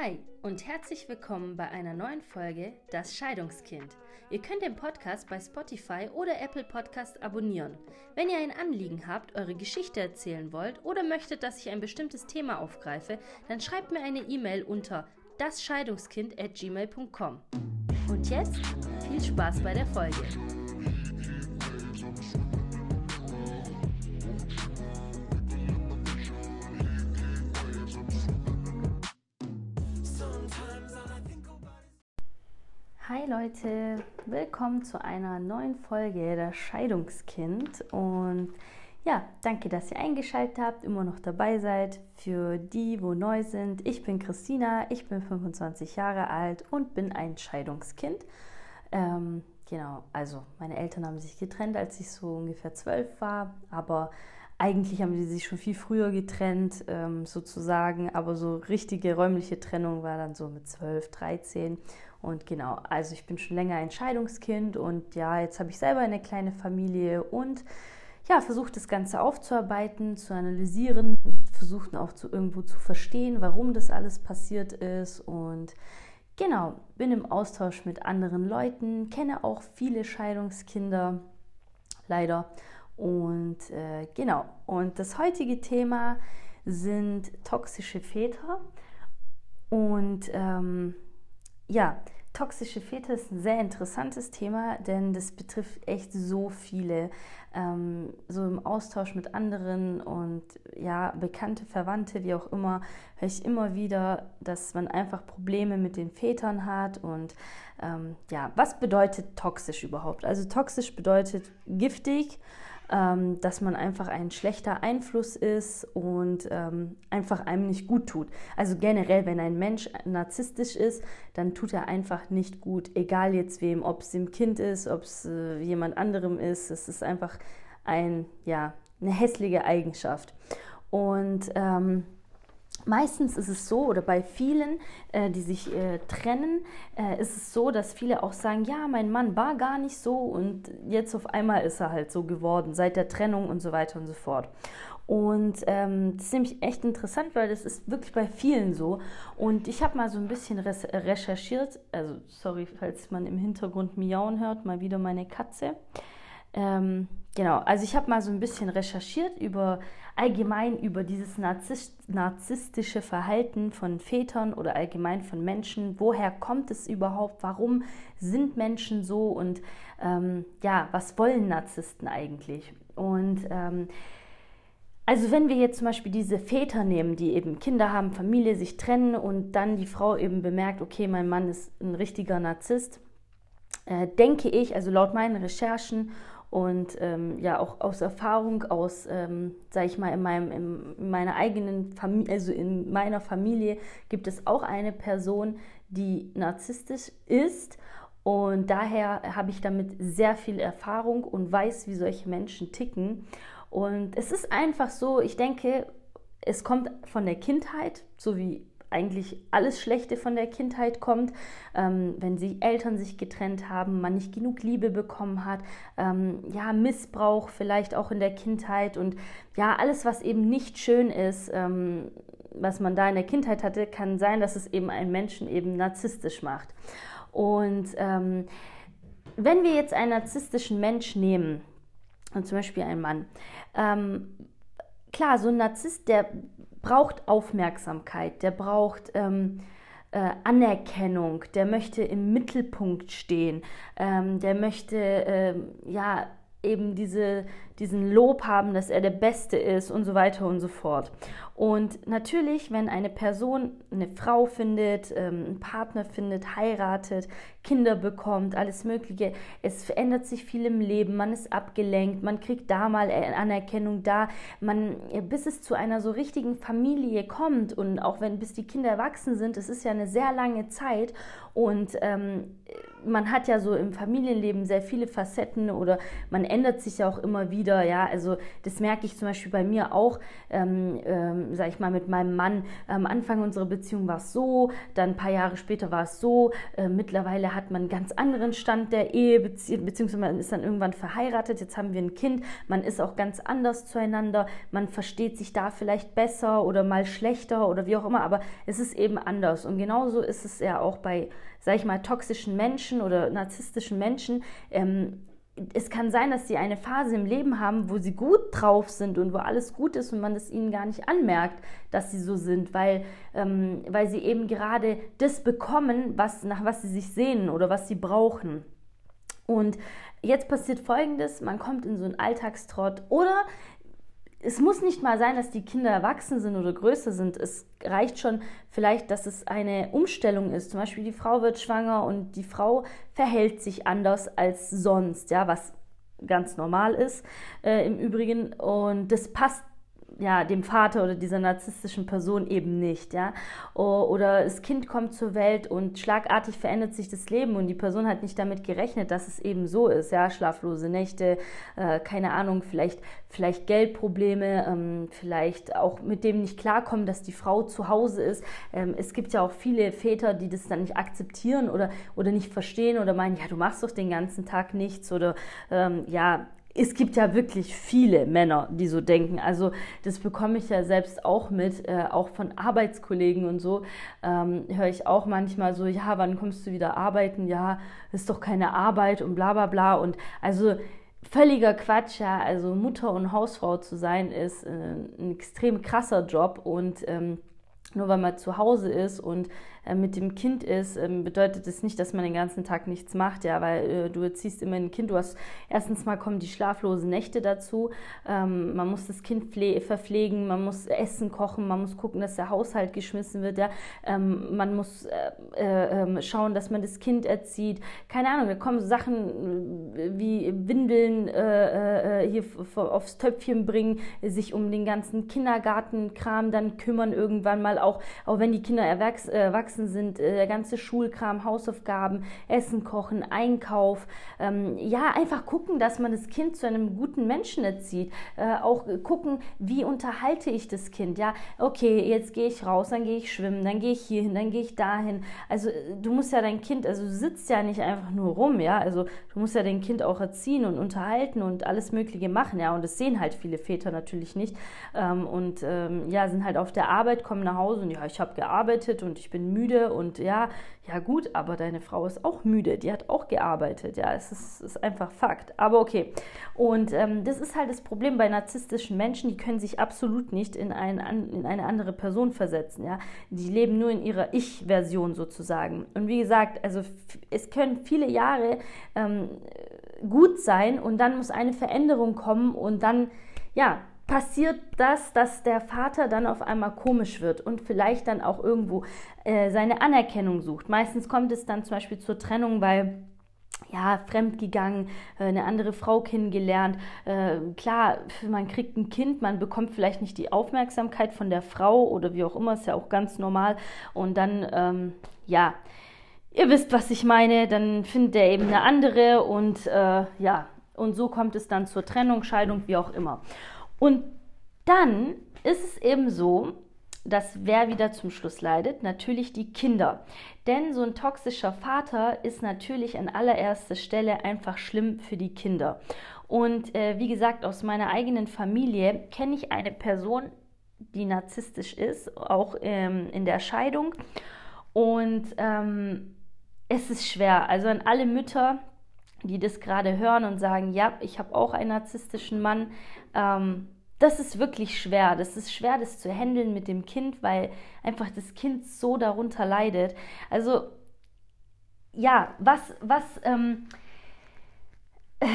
Hi und herzlich willkommen bei einer neuen Folge Das Scheidungskind. Ihr könnt den Podcast bei Spotify oder Apple Podcast abonnieren. Wenn ihr ein Anliegen habt, eure Geschichte erzählen wollt oder möchtet, dass ich ein bestimmtes Thema aufgreife, dann schreibt mir eine E-Mail unter dasscheidungskind@gmail.com. Und jetzt viel Spaß bei der Folge. Hi Leute, willkommen zu einer neuen Folge der Scheidungskind und ja, danke, dass ihr eingeschaltet habt, immer noch dabei seid. Für die, wo neu sind, ich bin Christina, ich bin 25 Jahre alt und bin ein Scheidungskind. Ähm, genau, also meine Eltern haben sich getrennt, als ich so ungefähr zwölf war, aber eigentlich haben sie sich schon viel früher getrennt, ähm, sozusagen, aber so richtige räumliche Trennung war dann so mit 12, 13. Und genau, also ich bin schon länger ein Scheidungskind und ja, jetzt habe ich selber eine kleine Familie und ja, versucht das Ganze aufzuarbeiten, zu analysieren, versucht auch zu, irgendwo zu verstehen, warum das alles passiert ist und genau, bin im Austausch mit anderen Leuten, kenne auch viele Scheidungskinder, leider. Und äh, genau, und das heutige Thema sind toxische Väter. Und ähm, ja, toxische Väter ist ein sehr interessantes Thema, denn das betrifft echt so viele. Ähm, so im Austausch mit anderen und ja, bekannte Verwandte, wie auch immer, höre ich immer wieder, dass man einfach Probleme mit den Vätern hat. Und ähm, ja, was bedeutet toxisch überhaupt? Also toxisch bedeutet giftig ähm, dass man einfach ein schlechter Einfluss ist und ähm, einfach einem nicht gut tut. Also generell, wenn ein Mensch narzisstisch ist, dann tut er einfach nicht gut, egal jetzt wem, ob es dem Kind ist, ob es äh, jemand anderem ist. Es ist einfach ein, ja, eine hässliche Eigenschaft. Und ähm, Meistens ist es so, oder bei vielen, äh, die sich äh, trennen, äh, ist es so, dass viele auch sagen, ja, mein Mann war gar nicht so und jetzt auf einmal ist er halt so geworden, seit der Trennung und so weiter und so fort. Und ähm, das ist nämlich echt interessant, weil das ist wirklich bei vielen so. Und ich habe mal so ein bisschen recherchiert, also sorry, falls man im Hintergrund miauen hört, mal wieder meine Katze. Ähm, genau, also ich habe mal so ein bisschen recherchiert über allgemein über dieses narzisstische Verhalten von Vätern oder allgemein von Menschen. Woher kommt es überhaupt? Warum sind Menschen so? Und ähm, ja, was wollen Narzissten eigentlich? Und ähm, also wenn wir jetzt zum Beispiel diese Väter nehmen, die eben Kinder haben, Familie, sich trennen und dann die Frau eben bemerkt, okay, mein Mann ist ein richtiger Narzisst, äh, denke ich, also laut meinen Recherchen und ähm, ja, auch aus Erfahrung, aus, ähm, sage ich mal, in, meinem, in meiner eigenen Familie, also in meiner Familie gibt es auch eine Person, die narzisstisch ist. Und daher habe ich damit sehr viel Erfahrung und weiß, wie solche Menschen ticken. Und es ist einfach so, ich denke, es kommt von der Kindheit, so wie eigentlich alles Schlechte von der Kindheit kommt, ähm, wenn die Eltern sich getrennt haben, man nicht genug Liebe bekommen hat, ähm, ja, Missbrauch vielleicht auch in der Kindheit und ja, alles, was eben nicht schön ist, ähm, was man da in der Kindheit hatte, kann sein, dass es eben einen Menschen eben narzisstisch macht. Und ähm, wenn wir jetzt einen narzisstischen Mensch nehmen, zum Beispiel einen Mann, ähm, klar, so ein Narzisst, der braucht Aufmerksamkeit, der braucht ähm, äh, Anerkennung, der möchte im Mittelpunkt stehen, ähm, der möchte ähm, ja eben diese, diesen Lob haben, dass er der Beste ist und so weiter und so fort. Und natürlich, wenn eine Person eine Frau findet, ähm, einen Partner findet, heiratet, Kinder bekommt, alles Mögliche, es verändert sich viel im Leben, man ist abgelenkt, man kriegt da mal Anerkennung, da, man, bis es zu einer so richtigen Familie kommt und auch wenn bis die Kinder erwachsen sind, es ist ja eine sehr lange Zeit und ähm, man hat ja so im Familienleben sehr viele Facetten oder man ändert sich ja auch immer wieder ja, also das merke ich zum Beispiel bei mir auch, ähm, ähm, sag ich mal, mit meinem Mann, am Anfang unserer Beziehung war es so, dann ein paar Jahre später war es so, äh, mittlerweile hat man einen ganz anderen Stand der Ehe, bezieh beziehungsweise man ist dann irgendwann verheiratet, jetzt haben wir ein Kind, man ist auch ganz anders zueinander, man versteht sich da vielleicht besser oder mal schlechter oder wie auch immer, aber es ist eben anders. Und genauso ist es ja auch bei, sag ich mal, toxischen Menschen oder narzisstischen Menschen, ähm, es kann sein, dass sie eine Phase im Leben haben, wo sie gut drauf sind und wo alles gut ist und man es ihnen gar nicht anmerkt, dass sie so sind, weil, ähm, weil sie eben gerade das bekommen, was, nach was sie sich sehnen oder was sie brauchen. Und jetzt passiert Folgendes, man kommt in so einen Alltagstrott oder es muss nicht mal sein, dass die Kinder erwachsen sind oder größer sind. Es reicht schon vielleicht, dass es eine Umstellung ist. Zum Beispiel die Frau wird schwanger und die Frau verhält sich anders als sonst, ja, was ganz normal ist äh, im Übrigen. Und das passt ja, dem Vater oder dieser narzisstischen Person eben nicht, ja. Oder das Kind kommt zur Welt und schlagartig verändert sich das Leben und die Person hat nicht damit gerechnet, dass es eben so ist, ja. Schlaflose Nächte, äh, keine Ahnung, vielleicht, vielleicht Geldprobleme, ähm, vielleicht auch mit dem nicht klarkommen, dass die Frau zu Hause ist. Ähm, es gibt ja auch viele Väter, die das dann nicht akzeptieren oder, oder nicht verstehen oder meinen, ja, du machst doch den ganzen Tag nichts oder ähm, ja, es gibt ja wirklich viele Männer, die so denken. Also das bekomme ich ja selbst auch mit, äh, auch von Arbeitskollegen und so. Ähm, höre ich auch manchmal so, ja, wann kommst du wieder arbeiten? Ja, ist doch keine Arbeit und bla bla bla. Und also völliger Quatsch, ja. Also Mutter und Hausfrau zu sein, ist äh, ein extrem krasser Job und ähm, nur weil man zu Hause ist und äh, mit dem Kind ist, ähm, bedeutet das nicht, dass man den ganzen Tag nichts macht, ja, weil äh, du erziehst immer ein Kind. Du hast erstens mal kommen die schlaflosen Nächte dazu. Ähm, man muss das Kind verpflegen, man muss Essen kochen, man muss gucken, dass der Haushalt geschmissen wird, ja. Ähm, man muss äh, äh, ähm, schauen, dass man das Kind erzieht. Keine Ahnung, da kommen Sachen äh, wie Windeln äh, hier aufs Töpfchen bringen, sich um den ganzen Kindergartenkram dann kümmern irgendwann mal, auch, auch wenn die Kinder erwachsen erwachsen sind, äh, der ganze Schulkram, Hausaufgaben, Essen kochen, Einkauf. Ähm, ja, einfach gucken, dass man das Kind zu einem guten Menschen erzieht. Äh, auch gucken, wie unterhalte ich das Kind. Ja, okay, jetzt gehe ich raus, dann gehe ich schwimmen, dann gehe ich hierhin, dann gehe ich dahin. Also äh, du musst ja dein Kind, also du sitzt ja nicht einfach nur rum, ja, also du musst ja dein Kind auch erziehen und unterhalten und alles Mögliche machen, ja, und das sehen halt viele Väter natürlich nicht ähm, und ähm, ja, sind halt auf der Arbeit, kommen nach Hause und ja, ich habe gearbeitet und ich bin müde müde und ja, ja gut, aber deine Frau ist auch müde, die hat auch gearbeitet, ja, es ist, ist einfach Fakt. Aber okay. Und ähm, das ist halt das Problem bei narzisstischen Menschen, die können sich absolut nicht in, ein, in eine andere Person versetzen, ja. Die leben nur in ihrer Ich-Version sozusagen. Und wie gesagt, also es können viele Jahre ähm, gut sein und dann muss eine Veränderung kommen und dann, ja, passiert das, dass der Vater dann auf einmal komisch wird und vielleicht dann auch irgendwo äh, seine Anerkennung sucht. Meistens kommt es dann zum Beispiel zur Trennung, weil ja, fremdgegangen, äh, eine andere Frau kennengelernt. Äh, klar, man kriegt ein Kind, man bekommt vielleicht nicht die Aufmerksamkeit von der Frau oder wie auch immer, ist ja auch ganz normal. Und dann, ähm, ja, ihr wisst, was ich meine, dann findet er eben eine andere und äh, ja, und so kommt es dann zur Trennung, Scheidung, wie auch immer. Und dann ist es eben so, dass wer wieder zum Schluss leidet? Natürlich die Kinder. Denn so ein toxischer Vater ist natürlich an allererster Stelle einfach schlimm für die Kinder. Und äh, wie gesagt, aus meiner eigenen Familie kenne ich eine Person, die narzisstisch ist, auch ähm, in der Scheidung. Und ähm, es ist schwer. Also an alle Mütter, die das gerade hören und sagen, ja, ich habe auch einen narzisstischen Mann. Ähm, das ist wirklich schwer. Das ist schwer, das zu handeln mit dem Kind, weil einfach das Kind so darunter leidet. Also ja, was, was, ähm, äh,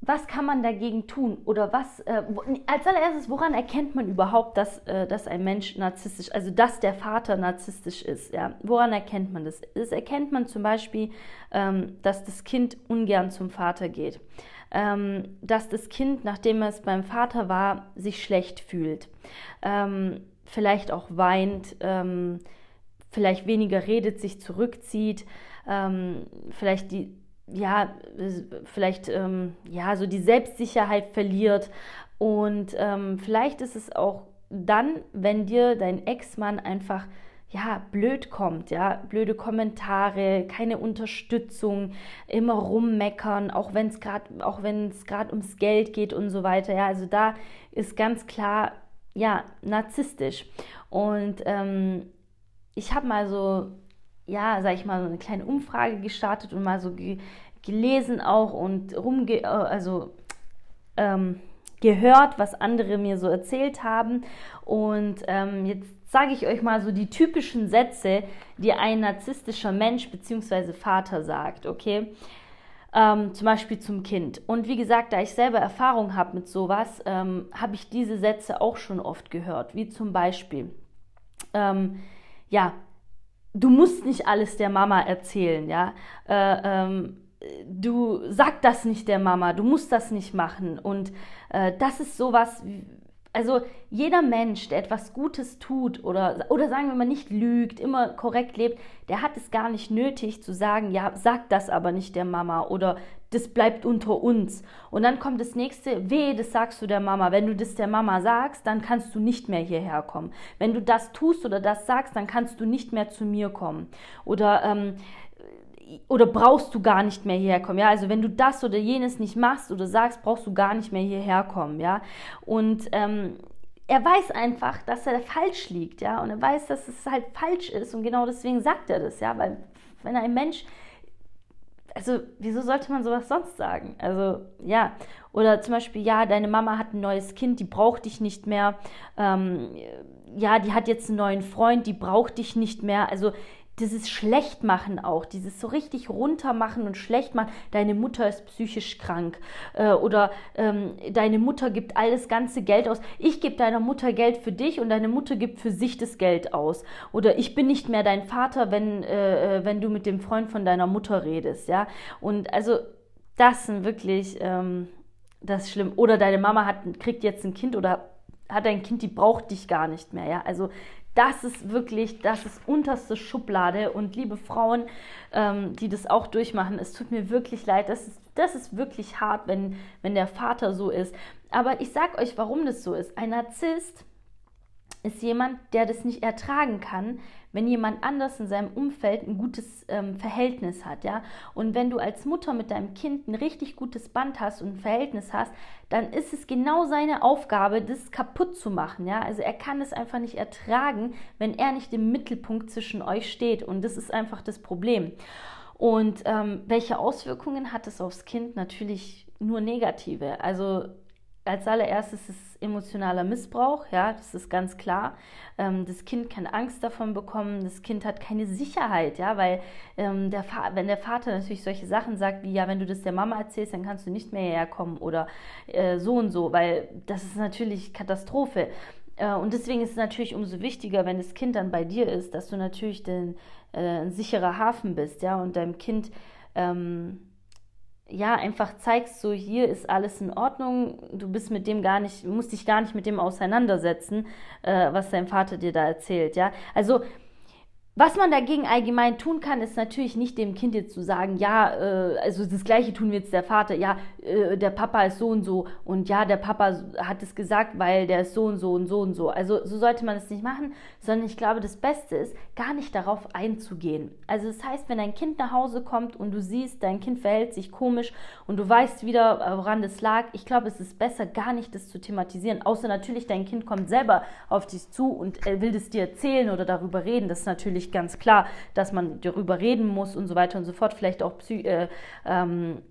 was kann man dagegen tun? Oder was, äh, als allererstes, woran erkennt man überhaupt, dass, äh, dass ein Mensch narzisstisch, also dass der Vater narzisstisch ist? Ja? Woran erkennt man das? Das erkennt man zum Beispiel, ähm, dass das Kind ungern zum Vater geht. Ähm, dass das Kind, nachdem es beim Vater war, sich schlecht fühlt. Ähm, vielleicht auch weint, ähm, vielleicht weniger redet, sich zurückzieht, ähm, vielleicht die ja, vielleicht ähm, ja, so die Selbstsicherheit verliert. Und ähm, vielleicht ist es auch dann, wenn dir dein Ex-Mann einfach ja, blöd kommt, ja, blöde Kommentare, keine Unterstützung, immer rummeckern, auch wenn es gerade, auch wenn es gerade ums Geld geht und so weiter, ja, also da ist ganz klar, ja, narzisstisch. Und ähm, ich habe mal so, ja, sag ich mal, so eine kleine Umfrage gestartet und mal so ge gelesen auch und rumge, äh, also ähm, gehört, was andere mir so erzählt haben. Und ähm, jetzt sage ich euch mal so die typischen Sätze, die ein narzisstischer Mensch bzw. Vater sagt, okay? Ähm, zum Beispiel zum Kind. Und wie gesagt, da ich selber Erfahrung habe mit sowas, ähm, habe ich diese Sätze auch schon oft gehört, wie zum Beispiel, ähm, ja, du musst nicht alles der Mama erzählen, ja. Äh, ähm, du sag das nicht der Mama, du musst das nicht machen. Und äh, das ist sowas, also jeder Mensch, der etwas Gutes tut oder, oder sagen wir mal nicht lügt, immer korrekt lebt, der hat es gar nicht nötig zu sagen, ja, sag das aber nicht der Mama oder das bleibt unter uns. Und dann kommt das nächste, weh, das sagst du der Mama. Wenn du das der Mama sagst, dann kannst du nicht mehr hierher kommen. Wenn du das tust oder das sagst, dann kannst du nicht mehr zu mir kommen. Oder ähm, oder brauchst du gar nicht mehr hierher kommen, ja? Also wenn du das oder jenes nicht machst oder sagst, brauchst du gar nicht mehr hierher kommen, ja? Und ähm, er weiß einfach, dass er falsch liegt, ja? Und er weiß, dass es halt falsch ist und genau deswegen sagt er das, ja? Weil wenn ein Mensch also wieso sollte man sowas sonst sagen? Also ja, oder zum Beispiel, ja, deine Mama hat ein neues Kind, die braucht dich nicht mehr. Ähm, ja, die hat jetzt einen neuen Freund, die braucht dich nicht mehr. Also dieses Schlechtmachen auch, dieses so richtig runtermachen und schlecht machen. Deine Mutter ist psychisch krank äh, oder ähm, deine Mutter gibt alles ganze Geld aus. Ich gebe deiner Mutter Geld für dich und deine Mutter gibt für sich das Geld aus. Oder ich bin nicht mehr dein Vater, wenn, äh, äh wenn du mit dem Freund von deiner Mutter redest. Ja, und also das sind wirklich ähm, das schlimm. Oder deine Mama hat, kriegt jetzt ein Kind oder hat ein Kind, die braucht dich gar nicht mehr. Ja, also das ist wirklich, das ist unterste Schublade. Und liebe Frauen, ähm, die das auch durchmachen, es tut mir wirklich leid. Das ist, das ist wirklich hart, wenn, wenn der Vater so ist. Aber ich sag euch, warum das so ist. Ein Narzisst ist jemand, der das nicht ertragen kann, wenn jemand anders in seinem Umfeld ein gutes ähm, Verhältnis hat, ja. Und wenn du als Mutter mit deinem Kind ein richtig gutes Band hast und ein Verhältnis hast, dann ist es genau seine Aufgabe, das kaputt zu machen, ja. Also er kann es einfach nicht ertragen, wenn er nicht im Mittelpunkt zwischen euch steht. Und das ist einfach das Problem. Und ähm, welche Auswirkungen hat es aufs Kind? Natürlich nur negative. Also als allererstes ist emotionaler Missbrauch, ja, das ist ganz klar. Ähm, das Kind kann Angst davon bekommen, das Kind hat keine Sicherheit, ja, weil ähm, der wenn der Vater natürlich solche Sachen sagt, wie ja, wenn du das der Mama erzählst, dann kannst du nicht mehr hierher kommen oder äh, so und so, weil das ist natürlich Katastrophe. Äh, und deswegen ist es natürlich umso wichtiger, wenn das Kind dann bei dir ist, dass du natürlich den, äh, ein sicherer Hafen bist, ja, und deinem Kind ähm, ja, einfach zeigst, so hier ist alles in Ordnung, du bist mit dem gar nicht, musst dich gar nicht mit dem auseinandersetzen, äh, was dein Vater dir da erzählt, ja. Also was man dagegen allgemein tun kann, ist natürlich nicht dem Kind jetzt zu sagen, ja, äh, also das Gleiche tun wir jetzt der Vater, ja, äh, der Papa ist so und so und ja, der Papa hat es gesagt, weil der ist so und so und so und so. Also so sollte man es nicht machen, sondern ich glaube, das Beste ist, gar nicht darauf einzugehen. Also das heißt, wenn dein Kind nach Hause kommt und du siehst, dein Kind verhält sich komisch und du weißt wieder, woran das lag, ich glaube, es ist besser, gar nicht das zu thematisieren. Außer natürlich, dein Kind kommt selber auf dich zu und will das dir erzählen oder darüber reden. Das ist natürlich natürlich ganz klar, dass man darüber reden muss und so weiter und so fort, vielleicht auch Psy äh, ähm,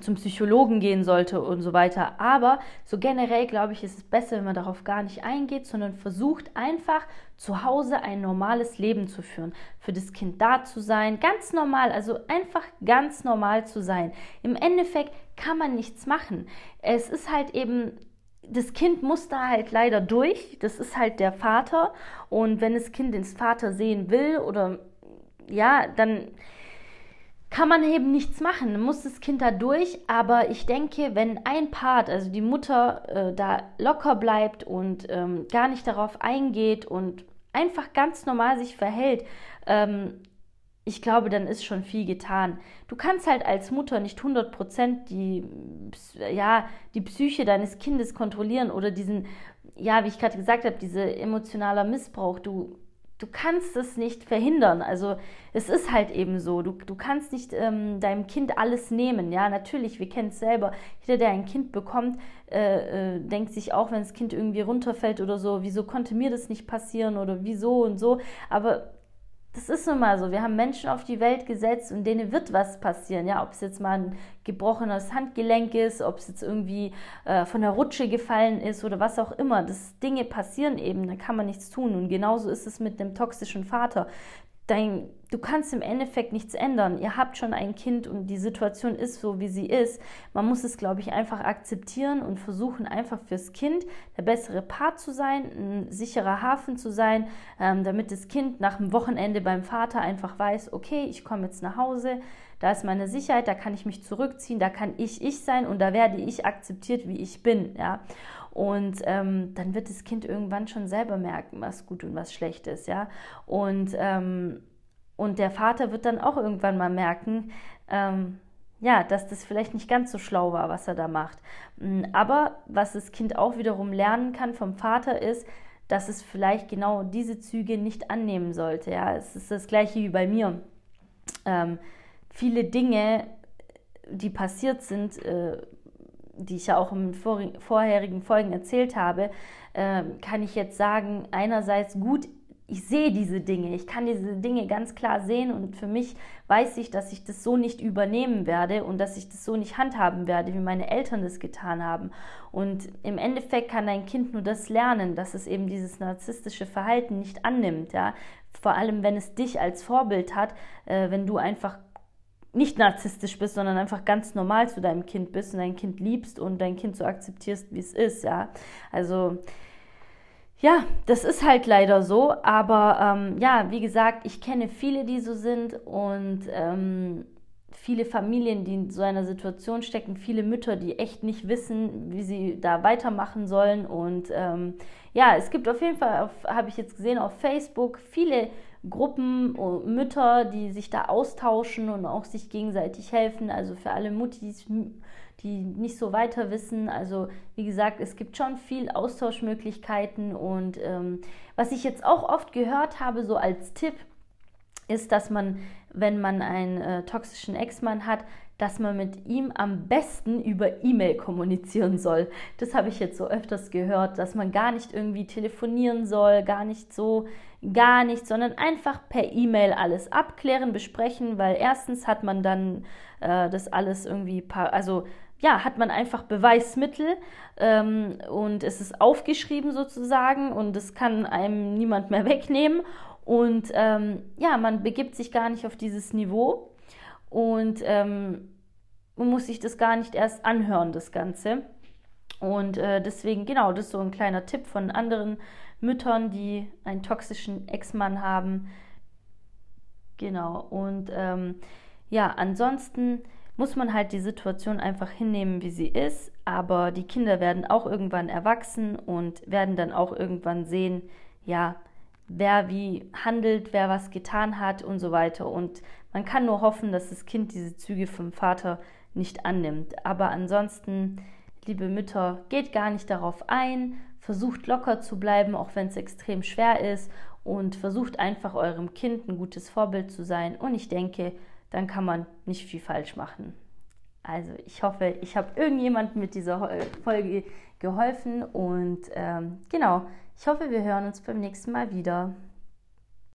zum Psychologen gehen sollte und so weiter. Aber so generell glaube ich, ist es besser, wenn man darauf gar nicht eingeht, sondern versucht einfach zu Hause ein normales Leben zu führen, für das Kind da zu sein, ganz normal, also einfach ganz normal zu sein. Im Endeffekt kann man nichts machen. Es ist halt eben das Kind muss da halt leider durch. Das ist halt der Vater. Und wenn das Kind den Vater sehen will oder ja, dann kann man eben nichts machen. Muss das Kind da durch. Aber ich denke, wenn ein Part, also die Mutter, äh, da locker bleibt und ähm, gar nicht darauf eingeht und einfach ganz normal sich verhält, ähm, ich glaube, dann ist schon viel getan. Du kannst halt als Mutter nicht 100% die, ja, die Psyche deines Kindes kontrollieren oder diesen, ja, wie ich gerade gesagt habe, dieser emotionaler Missbrauch. Du, du kannst es nicht verhindern. Also es ist halt eben so. Du, du kannst nicht ähm, deinem Kind alles nehmen. Ja, natürlich, wir kennen es selber. Jeder, der ein Kind bekommt, äh, äh, denkt sich auch, wenn das Kind irgendwie runterfällt oder so, wieso konnte mir das nicht passieren oder wieso und so. Aber das ist nun mal so. Wir haben Menschen auf die Welt gesetzt und denen wird was passieren. Ja, ob es jetzt mal ein gebrochenes Handgelenk ist, ob es jetzt irgendwie äh, von der Rutsche gefallen ist oder was auch immer. Das Dinge passieren eben, da kann man nichts tun. Und genauso ist es mit dem toxischen Vater dein, du kannst im Endeffekt nichts ändern. Ihr habt schon ein Kind und die Situation ist so, wie sie ist. Man muss es, glaube ich, einfach akzeptieren und versuchen, einfach fürs Kind der bessere Part zu sein, ein sicherer Hafen zu sein, ähm, damit das Kind nach dem Wochenende beim Vater einfach weiß, okay, ich komme jetzt nach Hause, da ist meine Sicherheit, da kann ich mich zurückziehen, da kann ich ich sein und da werde ich akzeptiert, wie ich bin. Ja? Und ähm, dann wird das Kind irgendwann schon selber merken, was gut und was schlecht ist, ja. Und, ähm, und der Vater wird dann auch irgendwann mal merken, ähm, ja, dass das vielleicht nicht ganz so schlau war, was er da macht. Mm, aber was das Kind auch wiederum lernen kann vom Vater ist, dass es vielleicht genau diese Züge nicht annehmen sollte. Ja, es ist das gleiche wie bei mir. Ähm, viele Dinge, die passiert sind, äh, die ich ja auch in vorherigen Folgen erzählt habe, äh, kann ich jetzt sagen, einerseits gut, ich sehe diese Dinge, ich kann diese Dinge ganz klar sehen und für mich weiß ich, dass ich das so nicht übernehmen werde und dass ich das so nicht handhaben werde, wie meine Eltern das getan haben. Und im Endeffekt kann dein Kind nur das lernen, dass es eben dieses narzisstische Verhalten nicht annimmt, ja. Vor allem, wenn es dich als Vorbild hat, äh, wenn du einfach nicht narzisstisch bist, sondern einfach ganz normal zu deinem Kind bist und dein Kind liebst und dein Kind so akzeptierst, wie es ist, ja. Also ja, das ist halt leider so, aber ähm, ja, wie gesagt, ich kenne viele, die so sind und ähm, viele Familien, die in so einer Situation stecken, viele Mütter, die echt nicht wissen, wie sie da weitermachen sollen und ähm, ja, es gibt auf jeden Fall, habe ich jetzt gesehen, auf Facebook viele Gruppen, Mütter, die sich da austauschen und auch sich gegenseitig helfen. Also für alle Muttis, die nicht so weiter wissen. Also wie gesagt, es gibt schon viel Austauschmöglichkeiten. Und ähm, was ich jetzt auch oft gehört habe, so als Tipp, ist, dass man, wenn man einen äh, toxischen Ex-Mann hat, dass man mit ihm am besten über E-Mail kommunizieren soll. Das habe ich jetzt so öfters gehört, dass man gar nicht irgendwie telefonieren soll, gar nicht so, gar nicht, sondern einfach per E-Mail alles abklären, besprechen, weil erstens hat man dann äh, das alles irgendwie, also ja, hat man einfach Beweismittel ähm, und es ist aufgeschrieben sozusagen und es kann einem niemand mehr wegnehmen. Und ähm, ja, man begibt sich gar nicht auf dieses Niveau und ähm, man muss sich das gar nicht erst anhören, das Ganze. Und äh, deswegen, genau, das ist so ein kleiner Tipp von anderen Müttern, die einen toxischen Ex-Mann haben. Genau, und ähm, ja, ansonsten muss man halt die Situation einfach hinnehmen, wie sie ist. Aber die Kinder werden auch irgendwann erwachsen und werden dann auch irgendwann sehen, ja, wer wie handelt, wer was getan hat und so weiter. Und man kann nur hoffen, dass das Kind diese Züge vom Vater nicht annimmt. Aber ansonsten, liebe Mütter, geht gar nicht darauf ein, versucht locker zu bleiben, auch wenn es extrem schwer ist und versucht einfach eurem Kind ein gutes Vorbild zu sein. Und ich denke, dann kann man nicht viel falsch machen. Also ich hoffe, ich habe irgendjemandem mit dieser Folge geholfen und ähm, genau, ich hoffe, wir hören uns beim nächsten Mal wieder.